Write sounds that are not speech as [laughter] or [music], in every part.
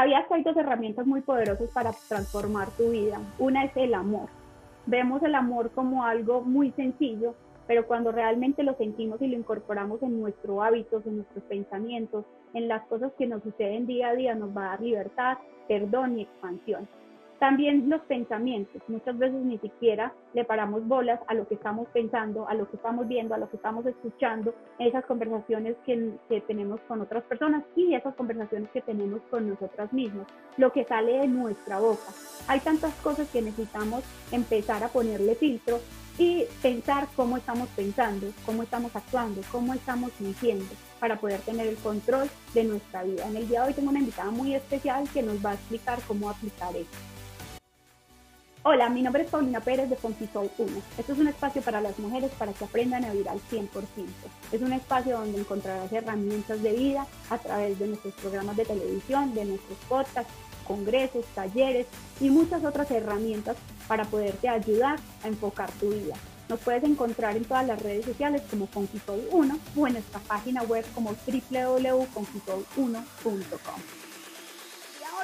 ¿Sabías que hay dos herramientas muy poderosas para transformar tu vida? Una es el amor. Vemos el amor como algo muy sencillo, pero cuando realmente lo sentimos y lo incorporamos en nuestros hábitos, en nuestros pensamientos, en las cosas que nos suceden día a día, nos va a dar libertad, perdón y expansión. También los pensamientos. Muchas veces ni siquiera le paramos bolas a lo que estamos pensando, a lo que estamos viendo, a lo que estamos escuchando, esas conversaciones que, que tenemos con otras personas y esas conversaciones que tenemos con nosotras mismas, lo que sale de nuestra boca. Hay tantas cosas que necesitamos empezar a ponerle filtro y pensar cómo estamos pensando, cómo estamos actuando, cómo estamos sintiendo para poder tener el control de nuestra vida. En el día de hoy tengo una invitada muy especial que nos va a explicar cómo aplicar esto. Hola, mi nombre es Paulina Pérez de Conquisol 1. Esto es un espacio para las mujeres para que aprendan a vivir al 100%. Es un espacio donde encontrarás herramientas de vida a través de nuestros programas de televisión, de nuestros podcasts, congresos, talleres y muchas otras herramientas para poderte ayudar a enfocar tu vida. Nos puedes encontrar en todas las redes sociales como Conquisol 1 o en nuestra página web como www.conquisol1.com hoy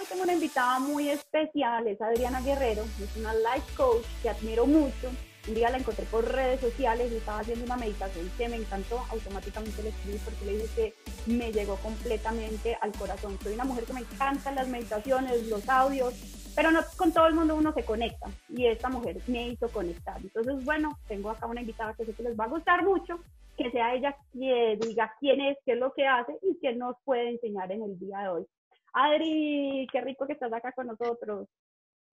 tengo una invitada muy especial, es Adriana Guerrero, es una life coach que admiro mucho. Un día la encontré por redes sociales y estaba haciendo una meditación que me encantó, automáticamente le escribí porque le dije que me llegó completamente al corazón. Soy una mujer que me encantan las meditaciones, los audios, pero no con todo el mundo uno se conecta y esta mujer me hizo conectar. Entonces, bueno, tengo acá una invitada que sé que les va a gustar mucho, que sea ella quien diga quién es, qué es lo que hace y qué nos puede enseñar en el día de hoy. Adri, qué rico que estás acá con nosotros.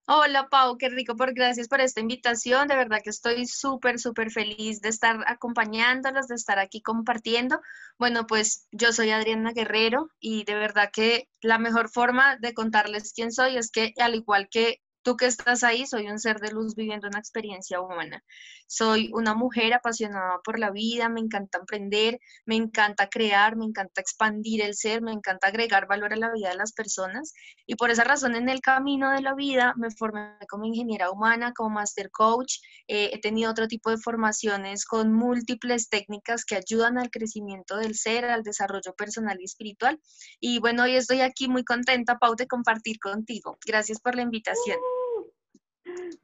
Hola Pau, qué rico, por gracias por esta invitación. De verdad que estoy súper, súper feliz de estar acompañándolos, de estar aquí compartiendo. Bueno, pues yo soy Adriana Guerrero y de verdad que la mejor forma de contarles quién soy es que al igual que Tú que estás ahí, soy un ser de luz viviendo una experiencia humana. Soy una mujer apasionada por la vida, me encanta emprender, me encanta crear, me encanta expandir el ser, me encanta agregar valor a la vida de las personas. Y por esa razón en el camino de la vida me formé como ingeniera humana, como master coach. Eh, he tenido otro tipo de formaciones con múltiples técnicas que ayudan al crecimiento del ser, al desarrollo personal y espiritual. Y bueno, hoy estoy aquí muy contenta, Pau, de compartir contigo. Gracias por la invitación.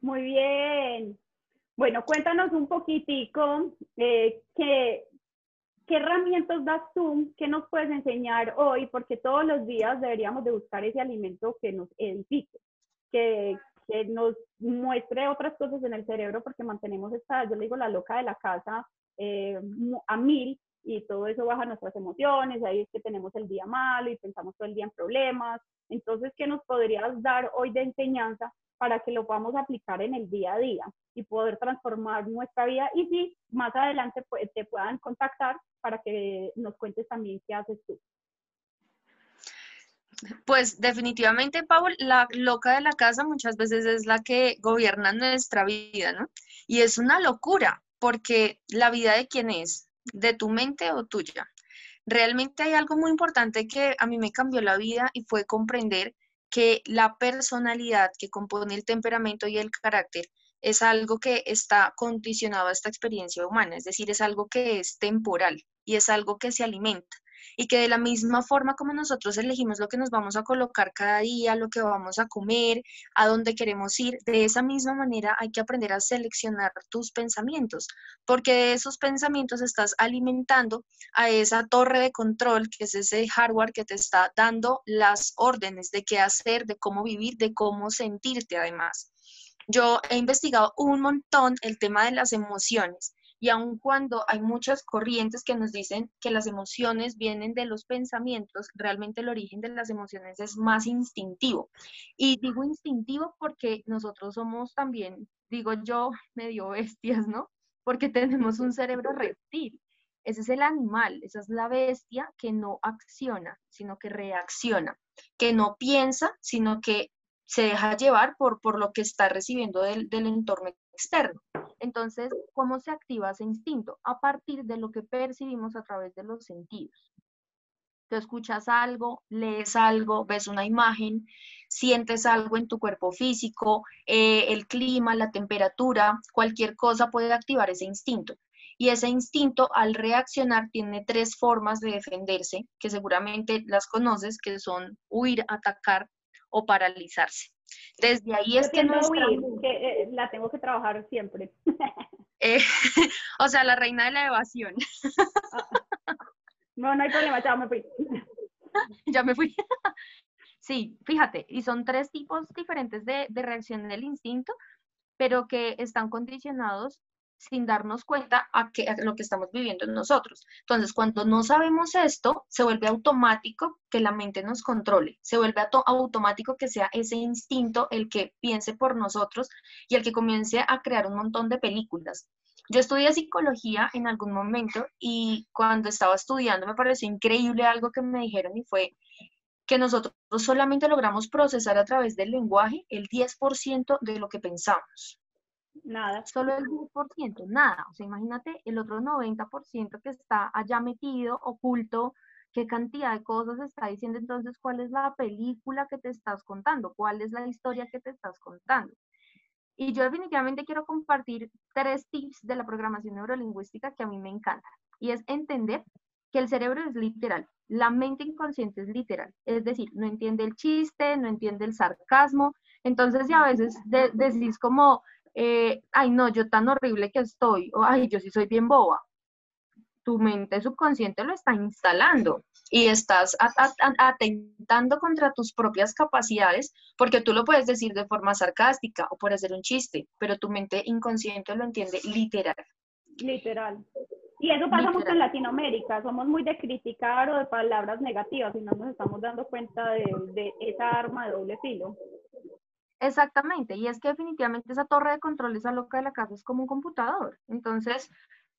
Muy bien. Bueno, cuéntanos un poquitico eh, qué, herramientas das tú, qué nos puedes enseñar hoy, porque todos los días deberíamos de buscar ese alimento que nos edifique, que, nos muestre otras cosas en el cerebro, porque mantenemos esta, yo le digo la loca de la casa eh, a mil, y todo eso baja nuestras emociones, ahí es que tenemos el día malo y pensamos todo el día en problemas. Entonces, ¿qué nos podrías dar hoy de enseñanza para que lo podamos aplicar en el día a día y poder transformar nuestra vida y si más adelante pues, te puedan contactar para que nos cuentes también qué haces tú. Pues definitivamente, Paul, la loca de la casa muchas veces es la que gobierna nuestra vida, ¿no? Y es una locura, porque la vida de quién es, de tu mente o tuya. Realmente hay algo muy importante que a mí me cambió la vida y fue comprender que la personalidad que compone el temperamento y el carácter es algo que está condicionado a esta experiencia humana, es decir, es algo que es temporal y es algo que se alimenta y que de la misma forma como nosotros elegimos lo que nos vamos a colocar cada día, lo que vamos a comer, a dónde queremos ir, de esa misma manera hay que aprender a seleccionar tus pensamientos, porque de esos pensamientos estás alimentando a esa torre de control, que es ese hardware que te está dando las órdenes de qué hacer, de cómo vivir, de cómo sentirte además. Yo he investigado un montón el tema de las emociones y aun cuando hay muchas corrientes que nos dicen que las emociones vienen de los pensamientos, realmente el origen de las emociones es más instintivo. Y digo instintivo porque nosotros somos también, digo yo, [laughs] medio bestias, ¿no? Porque tenemos un cerebro reptil. Ese es el animal, esa es la bestia que no acciona, sino que reacciona, que no piensa, sino que se deja llevar por, por lo que está recibiendo del, del entorno externo. Entonces, ¿cómo se activa ese instinto? A partir de lo que percibimos a través de los sentidos. Tú escuchas algo, lees algo, ves una imagen, sientes algo en tu cuerpo físico, eh, el clima, la temperatura, cualquier cosa puede activar ese instinto. Y ese instinto al reaccionar tiene tres formas de defenderse, que seguramente las conoces, que son huir, atacar o paralizarse. Desde ahí es que no que eh, la tengo que trabajar siempre. [laughs] Eh, [laughs] o sea, la reina de la evasión. no, no hay problema, ya me fui. [laughs] ya me fui. sí, fíjate, y son tres tipos diferentes de, de reacción del instinto, pero que están condicionados sin darnos cuenta a, que, lo que estamos viviendo nosotros. Entonces, cuando no sabemos esto, se vuelve automático que la mente nos controle, se vuelve automático que sea ese instinto el que piense por nosotros y el que comience a crear un montón de películas. Yo estudié psicología en algún momento y cuando estaba estudiando me pareció increíble algo que me dijeron y fue que nosotros solamente logramos procesar a través del lenguaje el 10% de lo que pensamos. Nada. Solo el 10%, nada. O sea, imagínate el otro 90% que está allá metido, oculto, qué cantidad de cosas está diciendo entonces, cuál es la película que te estás contando, cuál es la historia que te estás contando. Y yo definitivamente quiero compartir tres tips de la programación neurolingüística que a mí me encantan. Y es entender que el cerebro es literal, la mente inconsciente es literal. Es decir, no entiende el chiste, no entiende el sarcasmo. Entonces ya a veces decís como, eh, ay no, yo tan horrible que estoy, o ay, yo sí soy bien boba. Tu mente subconsciente lo está instalando y estás atentando contra tus propias capacidades porque tú lo puedes decir de forma sarcástica o por hacer un chiste, pero tu mente inconsciente lo entiende literal. Literal. Y eso pasa mucho en Latinoamérica, somos muy de criticar o de palabras negativas y no nos estamos dando cuenta de, de esa arma de doble filo. Exactamente, y es que definitivamente esa torre de control, esa loca de la casa es como un computador. Entonces,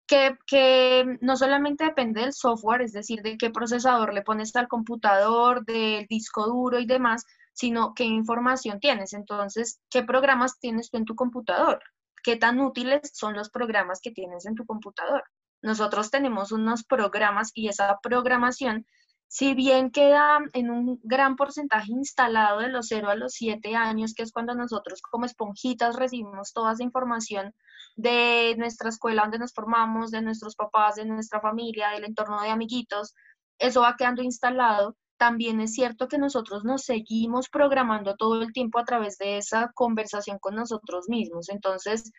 que, que, no solamente depende del software, es decir, de qué procesador le pones al computador, del disco duro y demás, sino qué información tienes. Entonces, ¿qué programas tienes tú en tu computador? ¿Qué tan útiles son los programas que tienes en tu computador? Nosotros tenemos unos programas y esa programación si bien queda en un gran porcentaje instalado de los 0 a los 7 años, que es cuando nosotros como esponjitas recibimos toda esa información de nuestra escuela donde nos formamos, de nuestros papás, de nuestra familia, del entorno de amiguitos, eso va quedando instalado. También es cierto que nosotros nos seguimos programando todo el tiempo a través de esa conversación con nosotros mismos. Entonces,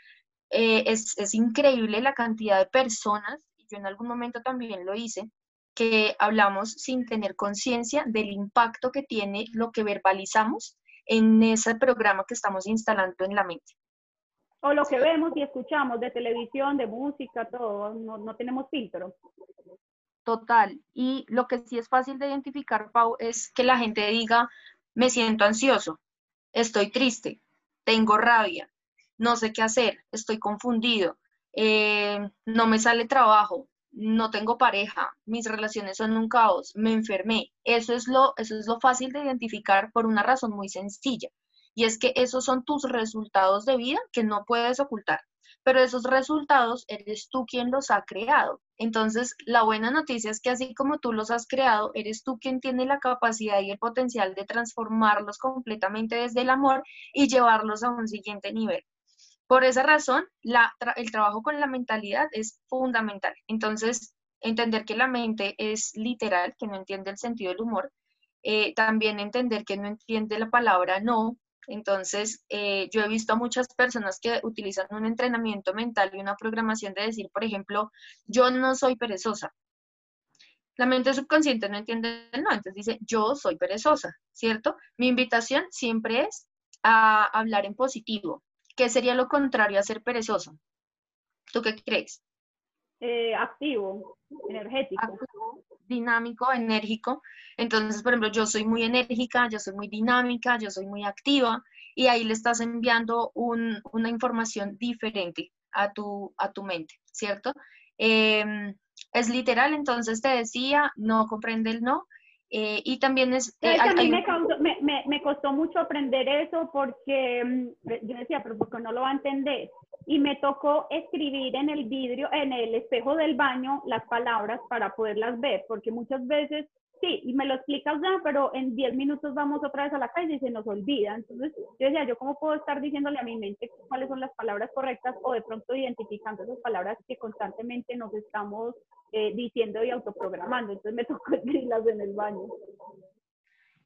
eh, es, es increíble la cantidad de personas, yo en algún momento también lo hice, que hablamos sin tener conciencia del impacto que tiene lo que verbalizamos en ese programa que estamos instalando en la mente. O lo que vemos y escuchamos de televisión, de música, todo, no, no tenemos filtro. Total. Y lo que sí es fácil de identificar, Pau, es que la gente diga, me siento ansioso, estoy triste, tengo rabia, no sé qué hacer, estoy confundido, eh, no me sale trabajo, no tengo pareja, mis relaciones son un caos, me enfermé. Eso es lo, eso es lo fácil de identificar por una razón muy sencilla. Y es que esos son tus resultados de vida que no puedes ocultar. Pero esos resultados eres tú quien los ha creado. Entonces, la buena noticia es que así como tú los has creado, eres tú quien tiene la capacidad y el potencial de transformarlos completamente desde el amor y llevarlos a un siguiente nivel. Por esa razón, el trabajo con la mentalidad es fundamental. Entonces, entender que la mente es literal, que no entiende el sentido del humor, eh, también entender que no entiende la palabra no. Entonces, eh, yo he visto a muchas personas que utilizan un entrenamiento mental y una programación de decir, por ejemplo, yo no soy perezosa. La mente subconsciente no entiende el no, entonces dice, yo soy perezosa, ¿cierto? Mi invitación siempre es a hablar en positivo, ¿Qué sería lo contrario a ser perezoso? ¿Tú qué crees? Eh, activo, energético. dinámico, enérgico. Entonces, por ejemplo, yo soy muy enérgica, yo soy muy dinámica, yo soy muy activa y ahí le estás enviando una información diferente a tu, a tu mente, ¿cierto? Em, es literal, entonces te decía, no comprende el no, eh, y también es... Eh, a mí me, me, me, costó mucho aprender eso porque mm, yo decía, pero ¿por qué no lo va a entender? Y me tocó escribir en el vidrio, en el espejo del baño, las palabras para poderlas ver, porque muchas veces sí, y me lo explicas ya, pero en 10 minutos vamos otra vez a la calle y se nos olvida. Entonces, yo decía, ¿yo cómo puedo estar diciéndole a mi mente cuáles son las palabras correctas o de pronto identificando esas palabras que constantemente nos estamos eh, diciendo y autoprogramando? Entonces, me [laughs] tocó escribirlas en el baño.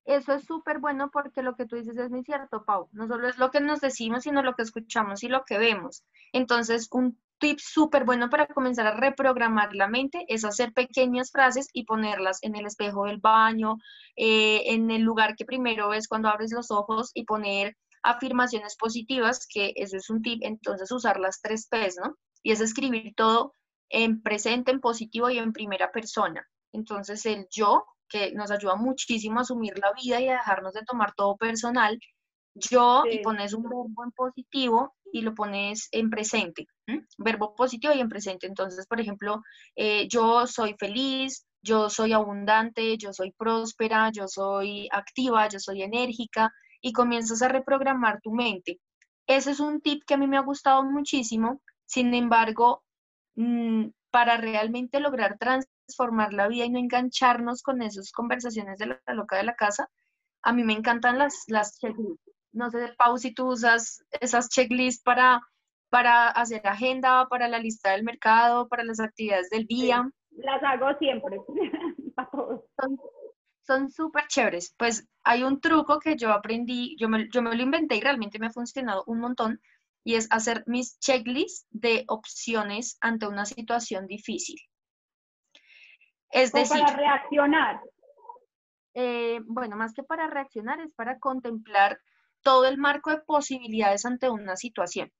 Eso es súper bueno porque lo que tú dices es muy cierto, Pau. No solo es lo que nos decimos, sino lo que escuchamos y lo que vemos. Entonces, un tip súper bueno para comenzar a reprogramar la mente es hacer pequeñas frases y ponerlas en el espejo del baño, eh, en el lugar que primero ves cuando abres los ojos y poner afirmaciones positivas, que eso es un tip. Entonces, usar las tres P's, ¿no? Y es escribir todo en presente, en positivo y en primera persona. Entonces, el yo que nos ayuda muchísimo a asumir la vida y a dejarnos de tomar todo personal. Yo, y pones un verbo en positivo y lo pones en presente, verbo positivo y en presente. Entonces, por ejemplo, eh, yo soy feliz, yo soy abundante, yo soy próspera, yo soy activa, yo soy enérgica y comienzas a reprogramar tu mente. Ese es un tip que a mí me ha gustado muchísimo. Sin embargo, mm, para realmente lograr trans transformar la vida y no engancharnos con esas conversaciones de la loca de la casa. A mí me encantan las, las checklists. No sé, Pau, si tú usas esas checklists para, para hacer agenda, para la lista del mercado, para las actividades del día. las hago siempre, [laughs] para todos. Son súper chéveres. Pues hay un truco que yo aprendí, yo me, yo me lo inventé y realmente me ha funcionado un montón, y es hacer mis checklists de opciones ante una situación difícil. Es decir, para reaccionar. Eh, bueno, más que para reaccionar, es para contemplar todo el marco de posibilidades ante una situación.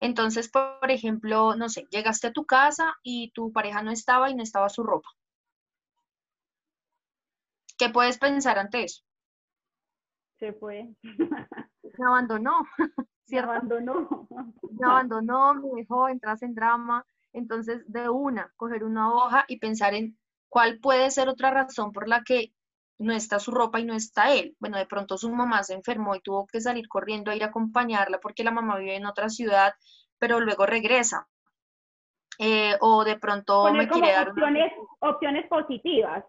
Entonces, por ejemplo, no sé, llegaste a tu casa y tu pareja no estaba y no estaba su ropa. ¿Qué puedes pensar ante eso? Se fue. Se abandonó. [laughs] Se abandonó. [laughs] Se abandonó, me dejó, entras en drama. Entonces, de una, coger una hoja y pensar en ¿Cuál puede ser otra razón por la que no está su ropa y no está él? Bueno, de pronto su mamá se enfermó y tuvo que salir corriendo a ir a acompañarla porque la mamá vive en otra ciudad, pero luego regresa. Eh, o de pronto me quiere dar opciones, opciones positivas.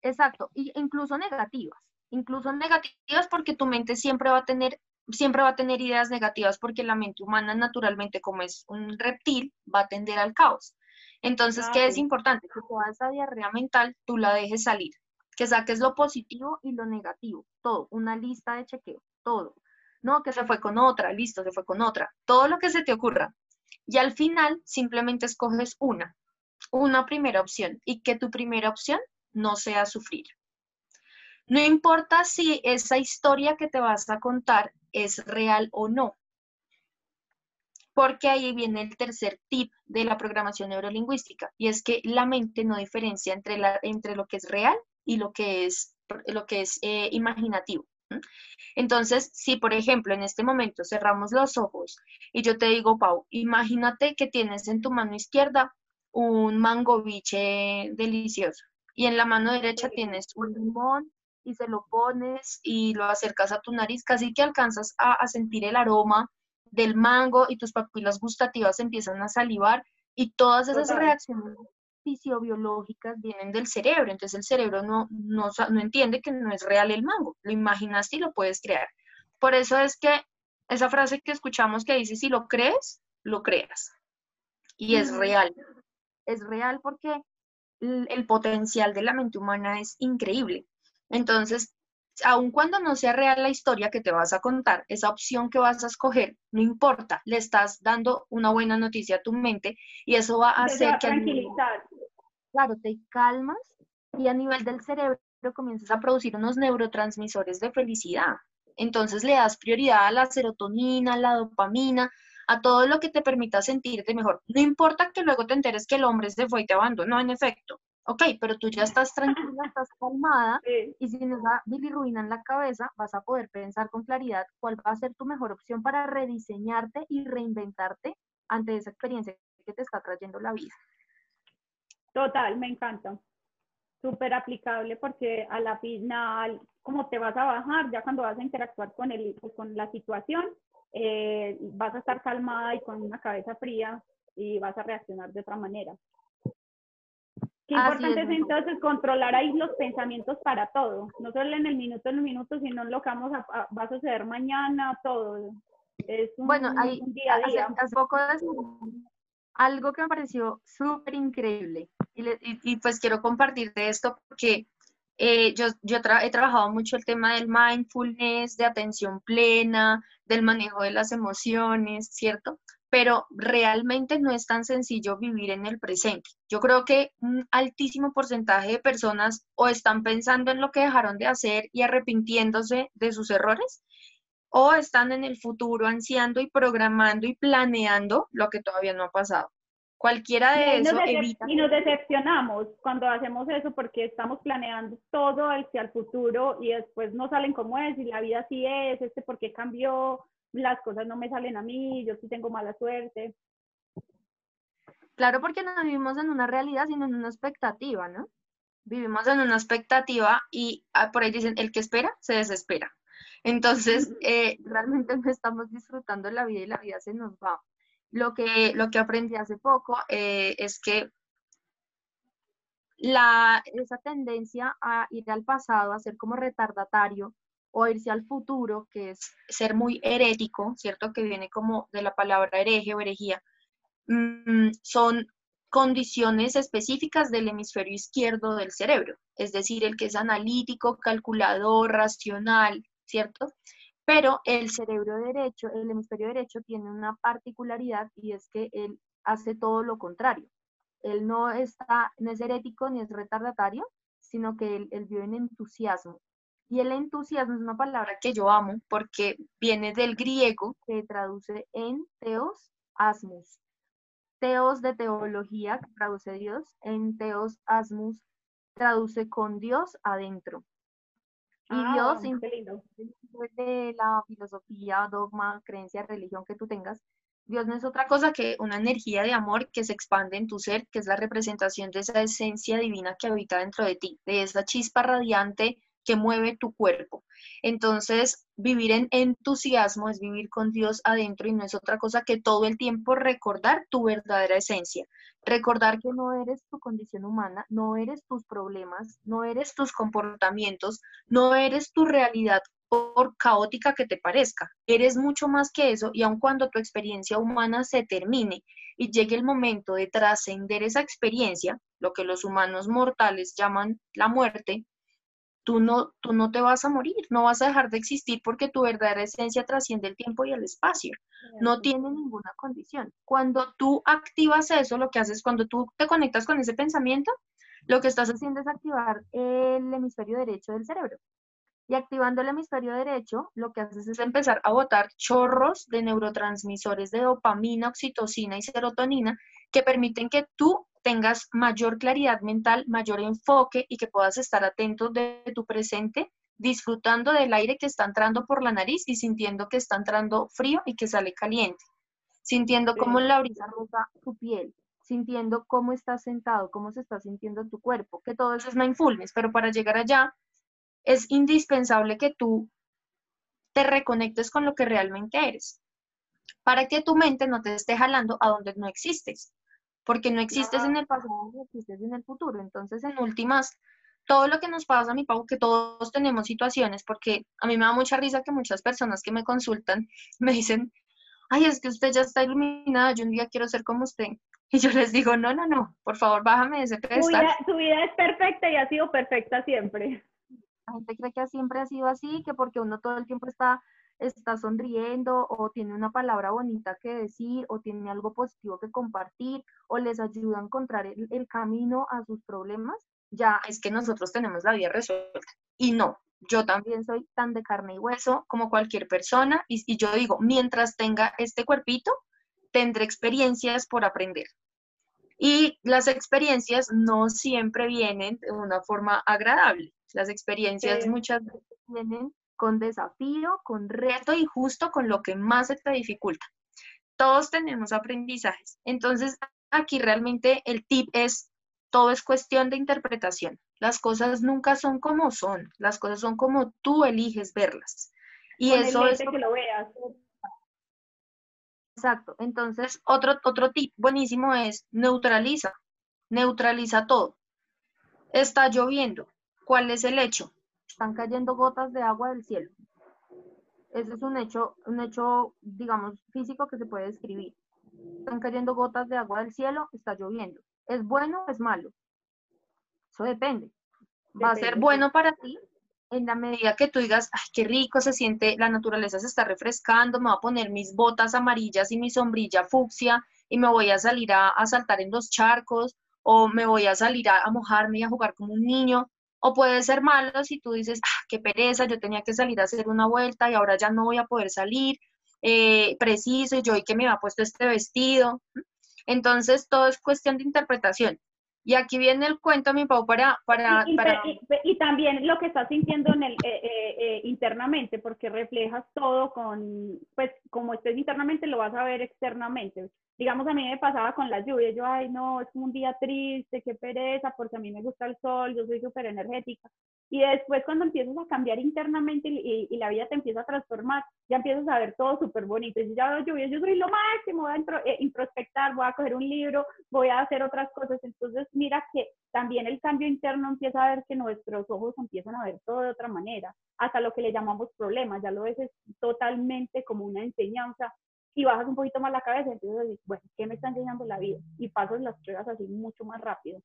Exacto, y incluso negativas, incluso negativas porque tu mente siempre va a tener siempre va a tener ideas negativas porque la mente humana naturalmente como es un reptil va a tender al caos. Entonces, ¿qué es importante? Que toda esa diarrea mental tú la dejes salir, que saques lo positivo y lo negativo, todo, una lista de chequeo, todo. No, que se fue con otra, listo, se fue con otra, todo lo que se te ocurra. Y al final simplemente escoges una, una primera opción y que tu primera opción no sea sufrir. No importa si esa historia que te vas a contar es real o no, porque ahí viene el tercer tip de la programación neurolingüística, y es que la mente no diferencia entre, la, entre lo que es real y lo que es, lo que es eh, imaginativo. Entonces, si por ejemplo en este momento cerramos los ojos y yo te digo, Pau, imagínate que tienes en tu mano izquierda un mango biche delicioso y en la mano derecha tienes un limón y se lo pones y lo acercas a tu nariz, casi que alcanzas a, a sentir el aroma del mango y tus papilas gustativas empiezan a salivar y todas esas reacciones fisiobiológicas vienen del cerebro, entonces el cerebro no, no, no entiende que no es real el mango, lo imaginaste y lo puedes crear. Por eso es que esa frase que escuchamos que dice, si lo crees, lo creas. Y es real. Es real porque el potencial de la mente humana es increíble. Entonces, aun cuando no sea real la historia que te vas a contar, esa opción que vas a escoger, no importa, le estás dando una buena noticia a tu mente y eso va a hacer que... Tranquilizar. claro, te calmas y a nivel del cerebro comienzas a producir unos neurotransmisores de felicidad. Entonces le das prioridad a la serotonina, a la dopamina, a todo lo que te permita sentirte mejor. No importa que luego te enteres que el hombre se fue y te abandonó, en efecto, Ok, pero tú ya estás tranquila, estás calmada y sin esa bilirruina en la cabeza vas a poder pensar con claridad cuál va a ser tu mejor opción para rediseñarte y reinventarte ante esa experiencia que te está trayendo la vida. Total, me encanta. Súper aplicable porque a la final, como te vas a bajar, ya cuando vas a interactuar con, el, con la situación, eh, vas a estar calmada y con una cabeza fría y vas a reaccionar de otra manera. Qué importante es, entonces controlar ahí los pensamientos para todo, no solo en el minuto en el minuto, sino en lo que vamos a, va a suceder mañana, todo. Es un, bueno, hay, día a día. Hace, poco algo que me pareció súper increíble y, y, pues quiero compartirte esto porque Eh, yo yo he trabajado mucho el tema del mindfulness, de atención plena, del manejo de las emociones, ¿cierto? Pero realmente no es tan sencillo vivir en el presente. Yo creo que un altísimo porcentaje de personas o están pensando en lo que dejaron de hacer y arrepintiéndose de sus errores, o están en el futuro ansiando y programando y planeando lo que todavía no ha pasado. Cualquiera de y eso evita... Y nos decepcionamos cuando hacemos eso porque estamos planeando todo hacia el futuro y después no salen como es y la vida sí es, este porque cambió, las cosas no me salen a mí, yo sí tengo mala suerte. Claro, porque no vivimos en una realidad, sino en una expectativa, ¿no? Vivimos en una expectativa y ah, por ahí dicen, el que espera, se desespera. Entonces, [laughs] eh, realmente no estamos disfrutando la vida y la vida se nos va. Lo que, lo que aprendí hace poco eh, es que la, esa tendencia a ir al pasado, a ser como retardatario o irse al futuro, que es ser muy herético, ¿cierto? Que viene como de la palabra hereje o herejía, mm, son condiciones específicas del hemisferio izquierdo del cerebro, es decir, el que es analítico, calculador, racional, ¿cierto? Pero el cerebro derecho, el hemisferio derecho tiene una particularidad y es que él hace todo lo contrario. Él no, está, no es herético ni es retardatario, sino que él, él vive en entusiasmo. Y el entusiasmo es una palabra que yo amo porque viene del griego que traduce en teos asmus. Teos de teología, que traduce Dios, en teos asmus traduce con Dios adentro. Y ah, Dios, de la filosofía, dogma, creencia, religión que tú tengas, Dios no es otra cosa que una energía de amor que se expande en tu ser, que es la representación de esa esencia divina que habita dentro de ti, de esa chispa radiante que mueve tu cuerpo. Entonces, vivir en entusiasmo es vivir con Dios adentro y no es otra cosa que todo el tiempo recordar tu verdadera esencia. Recordar que no eres tu condición humana, no eres tus problemas, no eres tus comportamientos, no eres tu realidad por caótica que te parezca. Eres mucho más que eso y aun cuando tu experiencia humana se termine y llegue el momento de trascender esa experiencia, lo que los humanos mortales llaman la muerte, tú no, tú no te vas a morir, no vas a dejar de existir porque tu verdadera esencia trasciende el tiempo y el espacio. No tiene ninguna condición. Cuando tú activas eso, lo que haces cuando tú te conectas con ese pensamiento, lo que estás haciendo es activar el hemisferio derecho del cerebro. Y activando el hemisferio derecho, lo que haces es empezar a botar chorros de neurotransmisores de dopamina, oxitocina y serotonina que permiten que tú tengas mayor claridad mental, mayor enfoque y que puedas estar atento de tu presente, disfrutando del aire que está entrando por la nariz y sintiendo que está entrando frío y que sale caliente, sintiendo cómo la brisa roza tu piel, sintiendo cómo estás sentado, cómo se está sintiendo tu cuerpo, que todo eso es mindfulness, pero para llegar allá es indispensable que tú te reconectes con lo que realmente eres, para que tu mente no te esté jalando a donde no existes porque no existes en el pasado, no existes en el futuro. Entonces, en últimas, todo lo que nos pasa, mi Pau, que todos tenemos situaciones, porque a mí me da mucha risa que muchas personas que me consultan [laughs] me dicen, ay, es que usted ya está iluminada, yo un día quiero ser como usted. [laughs] Y yo les digo, no, no, no, por favor, bájame de ese pedestal. Tu vida, es perfecta y ha sido perfecta siempre. La gente cree que siempre ha sido así, que porque uno todo el tiempo está está sonriendo o tiene una palabra bonita que decir o tiene algo positivo que compartir o les ayuda a encontrar el, camino a sus problemas, ya es que nosotros tenemos la vida resuelta. Y no, yo también soy tan de carne y hueso como cualquier persona y, y yo digo, mientras tenga este cuerpito, tendré experiencias por aprender. Y las experiencias no siempre vienen de una forma agradable. Las experiencias muchas veces vienen con desafío, con reto y justo con lo que más se te dificulta. Todos tenemos aprendizajes. Entonces, aquí realmente el tip es, todo es cuestión de interpretación. Las cosas nunca son como son, las cosas son como tú eliges verlas. Y eso es... que lo veas. Exacto. Entonces, otro, otro tip buenísimo es neutraliza. Neutraliza todo. Está lloviendo. ¿Cuál es el hecho? Están cayendo gotas de agua del cielo. Ese es un hecho, un hecho, digamos, físico que se puede describir. Están cayendo gotas de agua del cielo, está lloviendo. ¿Es bueno o es malo? Eso depende. va a ser bueno para ti en la medida que tú digas, ay, qué rico se siente, la naturaleza se está refrescando, me voy a poner mis botas amarillas y mi sombrilla fucsia y me voy a salir a, saltar en los charcos o me voy a salir a, mojarme y a jugar como un niño. O puede ser malo si tú dices, ah, qué pereza, yo tenía que salir a hacer una vuelta y ahora ya no voy a poder salir, eh, preciso, yo y que me ha puesto este vestido. Entonces, todo es cuestión de interpretación. Y aquí viene el cuento, mi Pau, para... para, y, para... Y, también lo que estás sintiendo en el, eh, eh, eh, internamente, porque reflejas todo con, pues como estés internamente, lo vas a ver externamente. Digamos, a mí me pasaba con las lluvias, yo, ay, no, es un día triste, qué pereza, porque a mí me gusta el sol, yo soy súper energética. Y después cuando empiezas a cambiar internamente y, y, la vida te empieza a transformar, ya empiezas a ver todo súper bonito. Y ya yo, yo soy lo máximo, voy a eh, introspectar, voy a coger un libro, voy a hacer otras cosas. Entonces mira que también el cambio interno empieza a ver que nuestros ojos empiezan a ver todo de otra manera, hasta lo que le llamamos problemas, ya lo ves totalmente como una enseñanza y bajas un poquito más la cabeza a decir, bueno, ¿qué me está enseñando la vida? Y pasas las pruebas así mucho más rápido.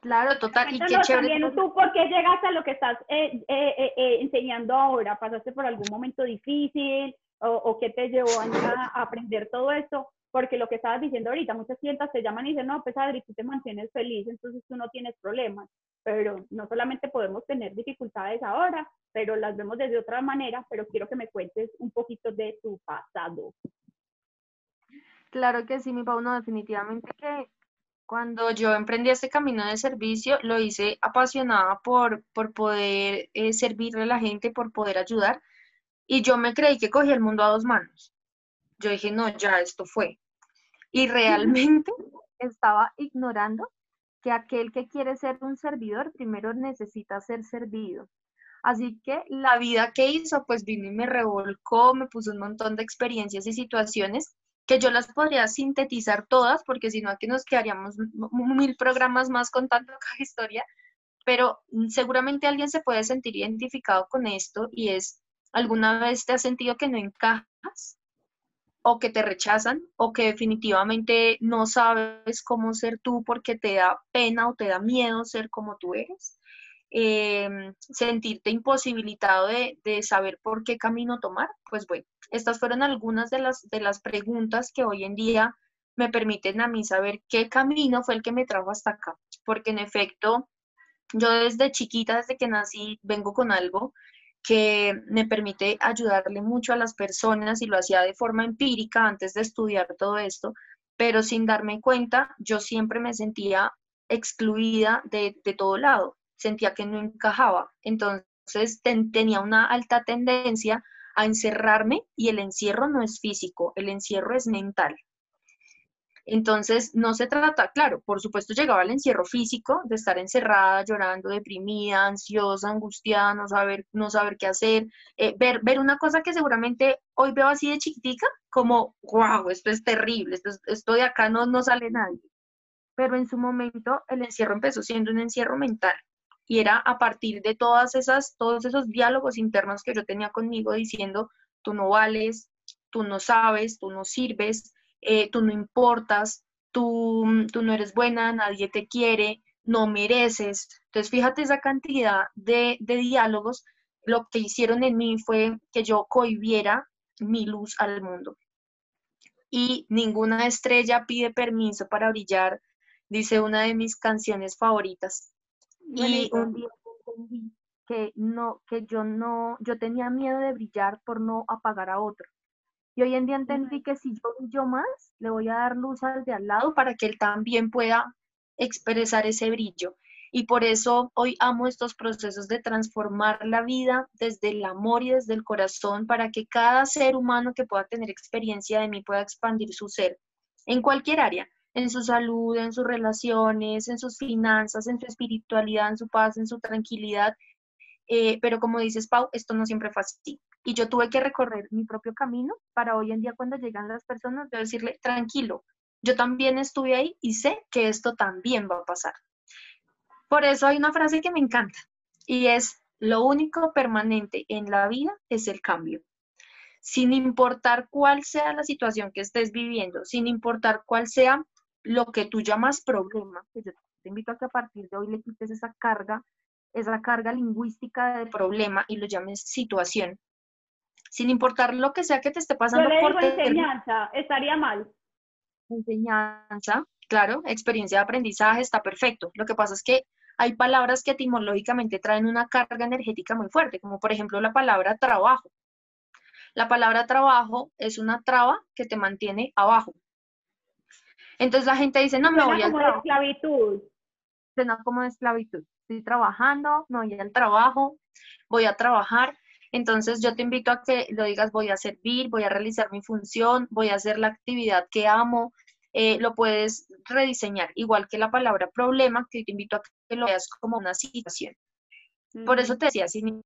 Claro, total. Y qué chévere. También tú, ¿por qué llegaste a lo que estás eh, eh, eh, enseñando ahora? ¿Pasaste por algún momento difícil o, o qué te llevó a, aprender todo esto? Porque lo que estabas diciendo ahorita, muchas clientas te llaman y dicen, no, pues Adri, tú te mantienes feliz, entonces tú no tienes problemas. Pero no solamente podemos tener dificultades ahora, pero las vemos desde otra manera, pero quiero que me cuentes un poquito de tu pasado. Claro que sí, mi Pau, no, definitivamente que cuando yo emprendí este camino de servicio, lo hice apasionada por, por poder eh, servirle a la gente, por poder ayudar. Y yo me creí que cogí el mundo a dos manos. Yo dije, no, ya esto fue. Y realmente [laughs] estaba ignorando que aquel que quiere ser un servidor primero necesita ser servido. Así que la vida que hizo, pues vino y me revolcó, me puso un montón de experiencias y situaciones que yo las podría sintetizar todas, porque si no aquí nos quedaríamos mil programas más contando cada [laughs] historia, pero seguramente alguien se puede sentir identificado con esto y es, ¿alguna vez te has sentido que no encajas? o que te rechazan o que definitivamente no sabes cómo ser tú porque te da pena o te da miedo ser como tú eres. Em, sentirte imposibilitado de, de, saber por qué camino tomar, pues bueno, estas fueron algunas de las, de las preguntas que hoy en día me permiten a mí saber qué camino fue el que me trajo hasta acá, porque en efecto, yo desde chiquita, desde que nací, vengo con algo que me permite ayudarle mucho a las personas y lo hacía de forma empírica antes de estudiar todo esto, pero sin darme cuenta, yo siempre me sentía excluida de, de todo lado sentía que no encajaba. Entonces tenía una alta tendencia a encerrarme y el encierro no es físico, el encierro es mental. Entonces, no se trata, claro, por supuesto llegaba el encierro físico, de estar encerrada, llorando, deprimida, ansiosa, angustiada, no saber, no saber qué hacer, eh, ver, ver una cosa que seguramente hoy veo así de chiquitica, como, wow, esto es terrible, esto, esto de acá no, no sale nadie. Pero en su momento el encierro empezó siendo un encierro mental y era a partir de todas esas, todos esos diálogos internos que yo tenía conmigo diciendo, tú no vales, tú no sabes, tú no sirves, eh, tú no importas, tú, tú no eres buena, nadie te quiere, no mereces. Entonces, fíjate esa cantidad de, de diálogos, lo que hicieron en mí fue que yo cohibiera mi luz al mundo. Y ninguna estrella pide permiso para brillar, dice una de mis canciones favoritas. Y un día entendí que no, que yo no, yo tenía miedo de brillar por no apagar a otro. Y hoy en día entendí que si yo brillo más, le voy a dar luz al de al lado para que él también pueda expresar ese brillo. Y por eso hoy amo estos procesos de transformar la vida desde el amor y desde el corazón para que cada ser humano que pueda tener experiencia de mí pueda expandir su ser en cualquier área, en su salud, en sus relaciones, en sus finanzas, en su espiritualidad, en su paz, en su tranquilidad. Eh, pero como dices, Pau, esto no siempre fue así. Y yo tuve que recorrer mi propio camino para hoy en día cuando llegan las personas, de decirle, tranquilo, yo también estuve ahí y sé que esto también va a pasar. Por eso hay una frase que me encanta y es, lo único permanente en la vida es el cambio sin importar cuál sea la situación que estés viviendo, sin importar cuál sea lo que tú llamas problema, Te invito a que a partir de hoy le quites esa carga, esa carga lingüística de problema y lo llames situación. Sin importar lo que sea que te esté pasando. Yo por enseñanza, estaría mal. Enseñanza, claro, experiencia de aprendizaje está perfecto. Lo que pasa es que hay palabras que etimológicamente traen una carga energética muy fuerte, como por ejemplo la palabra trabajo. La palabra trabajo es una traba que te mantiene abajo. Entonces la gente dice, no me voy al trabajo. esclavitud. Suena como de esclavitud. Estoy trabajando, no voy al trabajo, voy a trabajar. Entonces yo te invito a que lo digas, voy a servir, voy a realizar mi función, voy a hacer la actividad que amo, eh, lo puedes rediseñar, igual que la palabra problema, que te invito a que lo veas como una situación. Por eso te decía, si una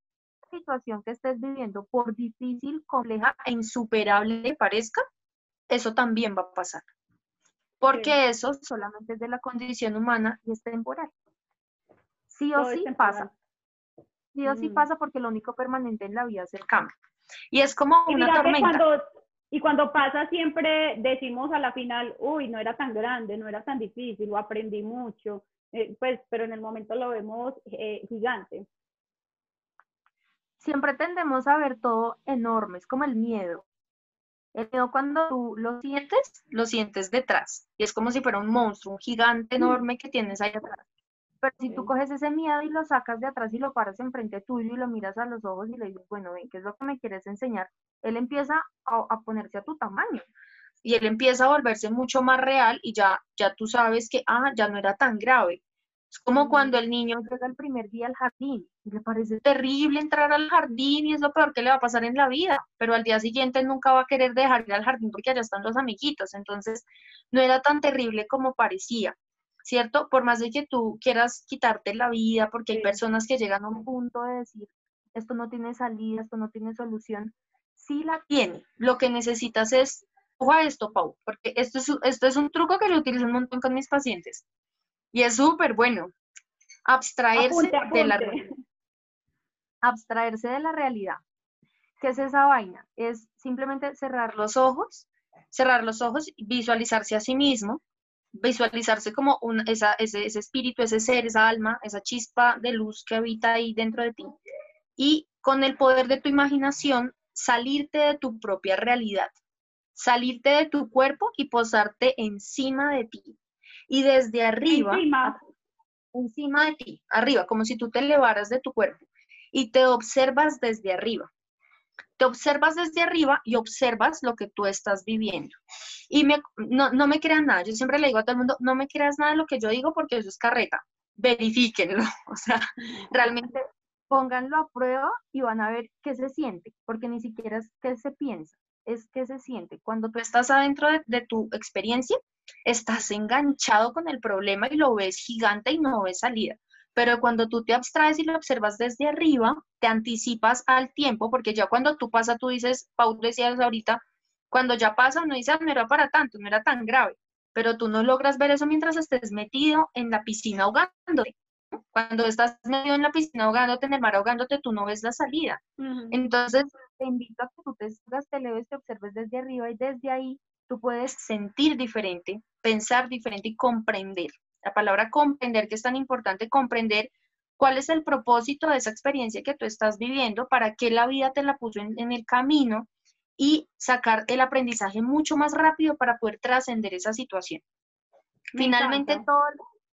situación que estés viviendo, por difícil, compleja e insuperable parezca, eso también va a pasar. Porque eso solamente es de la condición humana y es temporal. Sí o sí pasa. Sí o sí pasa porque lo único permanente en la vida es el cambio. Y es como una tormenta. Y cuando pasa siempre decimos a la final, uy, no era tan grande, no era tan difícil, lo aprendí mucho, eh, pues, pero en el momento lo vemos eh, gigante. Siempre tendemos a ver todo enorme, es como el miedo. El miedo cuando tú lo sientes, lo sientes detrás. Y es como si fuera un monstruo, un gigante enorme que tienes ahí atrás. Pero si tú coges ese miedo y lo sacas de atrás y lo paras enfrente tuyo y lo miras a los ojos y le dices, bueno, ¿qué es lo que me quieres enseñar? Él empieza a, ponerse a tu tamaño y él empieza a volverse mucho más real y ya, ya tú sabes que, ah, ya no era tan grave. Es como cuando el niño llega el primer día al jardín y le parece terrible entrar al jardín y es lo peor que le va a pasar en la vida, pero al día siguiente nunca va a querer dejar ir al jardín porque allá están los amiguitos, entonces no era tan terrible como parecía. ¿cierto? Por más de que tú quieras quitarte la vida, porque hay personas que llegan a un punto de decir, esto no tiene salida, esto no tiene solución, sí la tiene. Lo que necesitas es, ojo a esto, Pau, porque esto es, esto es un truco que yo utilizo un montón con mis pacientes. Y es súper bueno. Abstraerse de la abstraerse de la realidad. ¿Qué es esa vaina? Es simplemente cerrar los ojos, cerrar los ojos, visualizarse a sí mismo, visualizarse como un, ese, ese, espíritu, ese ser, esa alma, esa chispa de luz que habita ahí dentro de ti. Y con el poder de tu imaginación, salirte de tu propia realidad, salirte de tu cuerpo y posarte encima de ti. Y desde arriba, encima, encima de ti, arriba, como si tú te elevaras de tu cuerpo y te observas desde arriba. Te observas desde arriba y observas lo que tú estás viviendo. Y me, no, no me crean nada. Yo siempre le digo a todo el mundo, no me creas nada de lo que yo digo porque eso es carreta. Verifíquenlo. [laughs] O sea, realmente pónganlo a prueba y van a ver qué se siente, porque ni siquiera es qué se piensa, es qué se siente. Cuando tú estás adentro de, de tu experiencia, estás enganchado con el problema y lo ves gigante y no ves salida. Pero cuando tú te abstraes y lo observas desde arriba, te anticipas al tiempo, porque ya cuando tú pasas, tú dices, Paul decías ahorita, cuando ya pasa, uno dice, ah, no era para tanto, no era tan grave, pero tú no logras ver eso mientras estés metido en la piscina ahogándote. Cuando estás metido en la piscina ahogándote, en el mar ahogándote, tú no ves la salida. Entonces, te invito a que tú te te leves, te observes desde arriba y desde ahí tú puedes sentir diferente, pensar diferente y comprender la palabra comprender, que es tan importante, comprender cuál es el propósito de esa experiencia que tú estás viviendo, para qué la vida te la puso en, el camino y sacar el aprendizaje mucho más rápido para poder trascender esa situación. Finalmente, todo,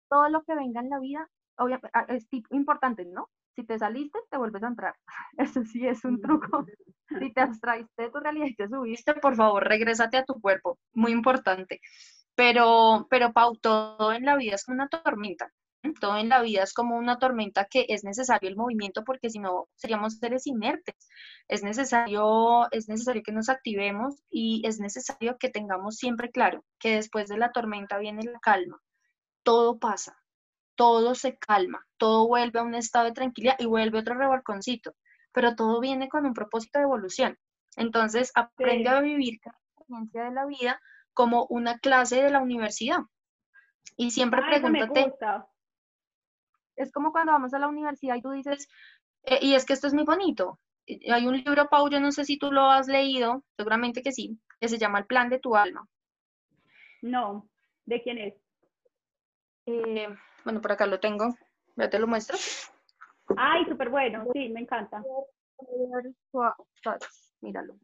todo lo que venga en la vida obviamente, ah, es importante, ¿no? Si te saliste, te vuelves a entrar. [laughs] Eso sí es un truco. [laughs] Si te abstraíste de tu realidad y te subiste, por favor, regrésate a tu cuerpo. Muy importante. Pero, pero Pau, todo en la vida es como una tormenta. Todo en la vida es como una tormenta que es necesario el movimiento porque si no seríamos seres inertes. Es necesario, es necesario que nos activemos y es necesario que tengamos siempre claro que después de la tormenta viene la calma. Todo pasa, todo se calma, todo vuelve a un estado de tranquilidad y vuelve otro revolconcito, pero todo viene con un propósito de evolución. Entonces, aprende a vivir la experiencia de la vida como una clase de la universidad. Y siempre pregúntate. Es como cuando vamos a la universidad y tú dices, eh, y es que esto es muy bonito. Hay un libro, Pau, yo no sé si tú lo has leído, seguramente que sí, que se llama El plan de tu alma. No, ¿de quién es? Eh, Bueno, por acá lo tengo. Ya te lo muestro. Ay, súper bueno. Sí, me encanta. Míralo.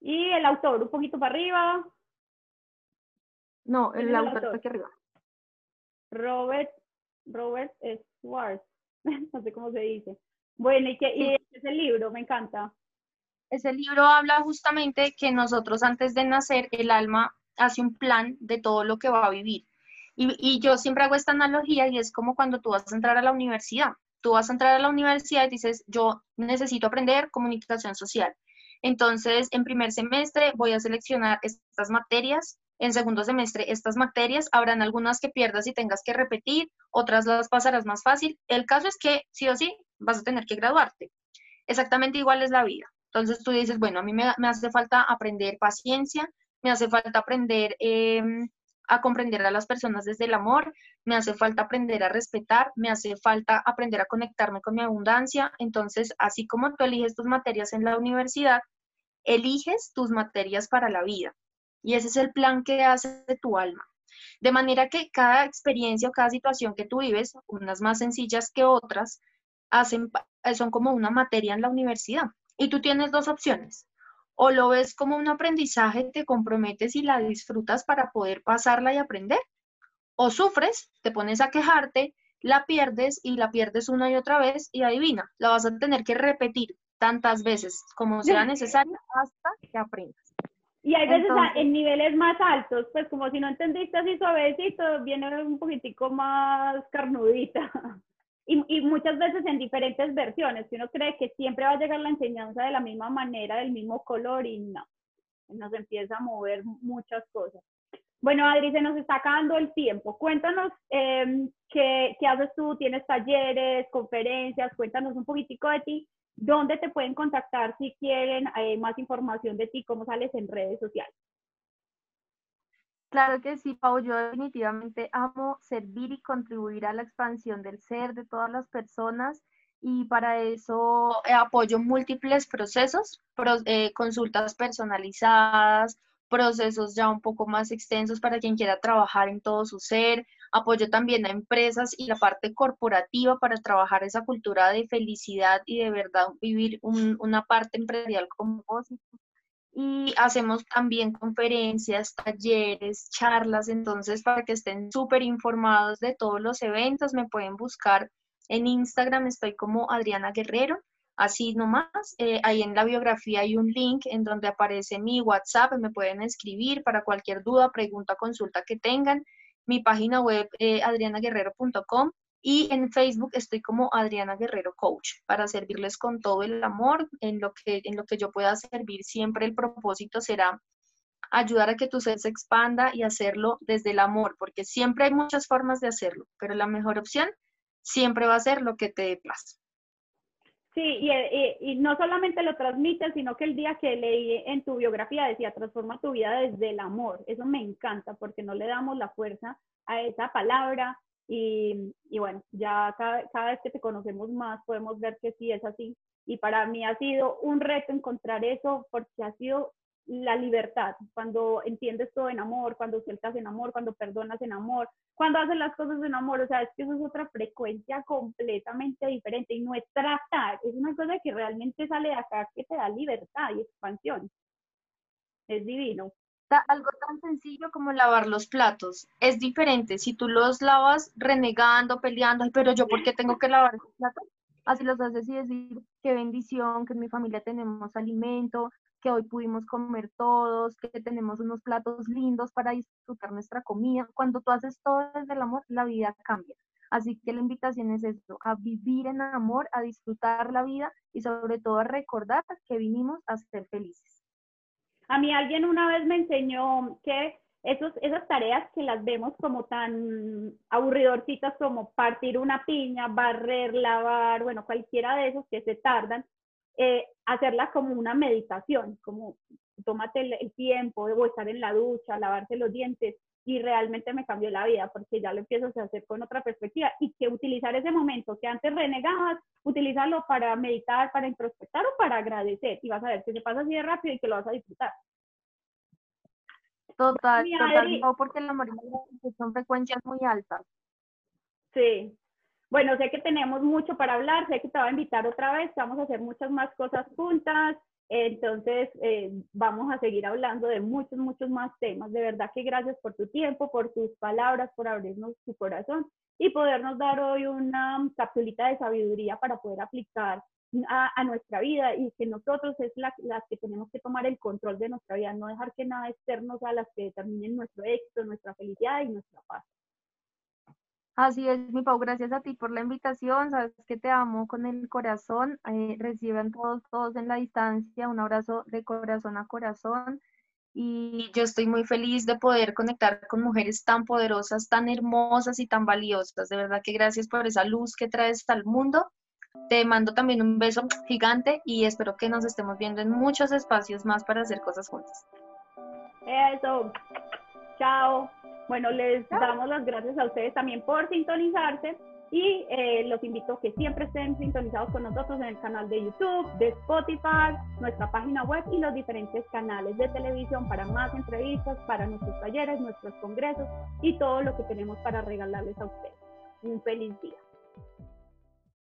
Y el autor, un poquito para arriba. No, el, autor, está aquí arriba. Robert, Robert Schwartz. [laughs] no sé cómo se dice. Bueno, y, que, y ese libro, me encanta. Ese libro habla justamente que nosotros antes de nacer, el alma hace un plan de todo lo que va a vivir. Y, yo siempre hago esta analogía y es como cuando tú vas a entrar a la universidad. Tú vas a entrar a la universidad y dices, yo necesito aprender comunicación social. Entonces, en primer semestre voy a seleccionar estas materias, en segundo semestre estas materias, habrán algunas que pierdas y tengas que repetir, otras las pasarás más fácil. El caso es que sí o sí vas a tener que graduarte. Exactamente igual es la vida. Entonces tú dices, bueno, a mí me, hace falta aprender paciencia, me hace falta aprender em, a comprender a las personas desde el amor, me hace falta aprender a respetar, me hace falta aprender a conectarme con mi abundancia. Entonces, así como tú eliges tus materias en la universidad, eliges tus materias para la vida. Y ese es el plan que hace tu alma. De manera que cada experiencia o cada situación que tú vives, unas más sencillas que otras, hacen, son como una materia en la universidad. Y tú tienes dos opciones o lo ves como un aprendizaje, te comprometes y la disfrutas para poder pasarla y aprender, o sufres, te pones a quejarte, la pierdes y la pierdes una y otra vez y adivina, la vas a tener que repetir tantas veces como sea necesario hasta que aprendas. Y hay veces en niveles más altos, pues como si no entendiste así suavecito, viene un poquitico más carnudita. [laughs] y, muchas veces en diferentes versiones, que uno cree que siempre va a llegar la enseñanza de la misma manera, del mismo color y no, nos empieza a mover muchas cosas. Bueno, Adri, se nos está acabando el tiempo. Cuéntanos em, qué, qué, haces tú, tienes talleres, conferencias, cuéntanos un poquitico de ti, dónde te pueden contactar si quieren eh, más información de ti, cómo sales en redes sociales. Claro que sí, Pau, yo definitivamente amo servir y contribuir a la expansión del ser de todas las personas y para eso eh, apoyo múltiples procesos, eh, consultas personalizadas, procesos ya un poco más extensos para quien quiera trabajar en todo su ser. Apoyo también a empresas y la parte corporativa para trabajar esa cultura de felicidad y de verdad vivir una parte empresarial con propósito y hacemos también conferencias, talleres, charlas, entonces para que estén súper informados de todos los eventos, me pueden buscar en Instagram, estoy como Adriana Guerrero, así nomás, eh, ahí en la biografía hay un link en donde aparece mi WhatsApp, me pueden escribir para cualquier duda, pregunta, consulta que tengan, mi página web eh, adrianaguerrero.com y en Facebook estoy como Adriana Guerrero Coach para servirles con todo el amor en lo que, en lo que yo pueda servir. Siempre el propósito será ayudar a que tu ser se expanda y hacerlo desde el amor, porque siempre hay muchas formas de hacerlo, pero la mejor opción siempre va a ser lo que te dé plazo. Sí, y, y, no solamente lo transmites, sino que el día que leí en tu biografía decía, transforma tu vida desde el amor. Eso me encanta porque no le damos la fuerza a esa palabra, y, y bueno, ya cada, cada, vez que te conocemos más podemos ver que sí es así. Y para mí ha sido un reto encontrar eso porque ha sido la libertad, cuando entiendes todo en amor, cuando sueltas en amor, cuando perdonas en amor, cuando haces las cosas en amor, o sea, es que eso es otra frecuencia completamente diferente y no es tratar, es una cosa que realmente sale de acá que te da libertad y expansión. Es divino algo tan sencillo como lavar los platos. Es diferente si tú los lavas renegando, peleando, pero yo por qué tengo que lavar esos platos. Así los haces y decir qué bendición, que en mi familia tenemos alimento, que hoy pudimos comer todos, que tenemos unos platos lindos para disfrutar nuestra comida. Cuando tú haces todo desde el amor, la vida cambia. Así que la invitación es esto, a vivir en amor, a disfrutar la vida y sobre todo a recordar que vinimos a ser felices. A mí alguien una vez me enseñó que esos, esas tareas que las vemos como tan aburridorcitas como partir una piña, barrer, lavar, bueno, cualquiera de esos que se tardan, eh, hacerla como una meditación, como tómate el, tiempo, debo estar en la ducha, lavarse los dientes, y realmente me cambió la vida porque ya lo empiezas a hacer con otra perspectiva y que utilizar ese momento que antes renegabas, utilizarlo para meditar, para introspectar o para agradecer y vas a ver que se pasa así de rápido y que lo vas a disfrutar. Total, total, no, porque amor y son frecuencias muy altas. Sí. Bueno, sé que tenemos mucho para hablar, sé que te voy a invitar otra vez, vamos a hacer muchas más cosas juntas, entonces eh, vamos a seguir hablando de muchos, muchos más temas. De verdad que gracias por tu tiempo, por tus palabras, por abrirnos tu corazón y podernos dar hoy una capsulita de sabiduría para poder aplicar a, nuestra vida y que nosotros es las que tenemos que tomar el control de nuestra vida, no dejar que nada externo sea las que determinen nuestro éxito, nuestra felicidad y nuestra paz. Así es, mi Pau, gracias a ti por la invitación, sabes que te amo con el corazón, eh, reciben todos, todos en la distancia, un abrazo de corazón a corazón y yo estoy muy feliz de poder conectar con mujeres tan poderosas, tan hermosas y tan valiosas, de verdad que gracias por esa luz que traes al mundo te mando también un beso gigante y espero que nos estemos viendo en muchos espacios más para hacer cosas juntas. Eso. Chao. Bueno, les damos las gracias a ustedes también por sintonizarse y eh, los invito a que siempre estén sintonizados con nosotros en el canal de YouTube, de Spotify, nuestra página web y los diferentes canales de televisión para más entrevistas, para nuestros talleres, nuestros congresos y todo lo que tenemos para regalarles a ustedes. Un feliz día.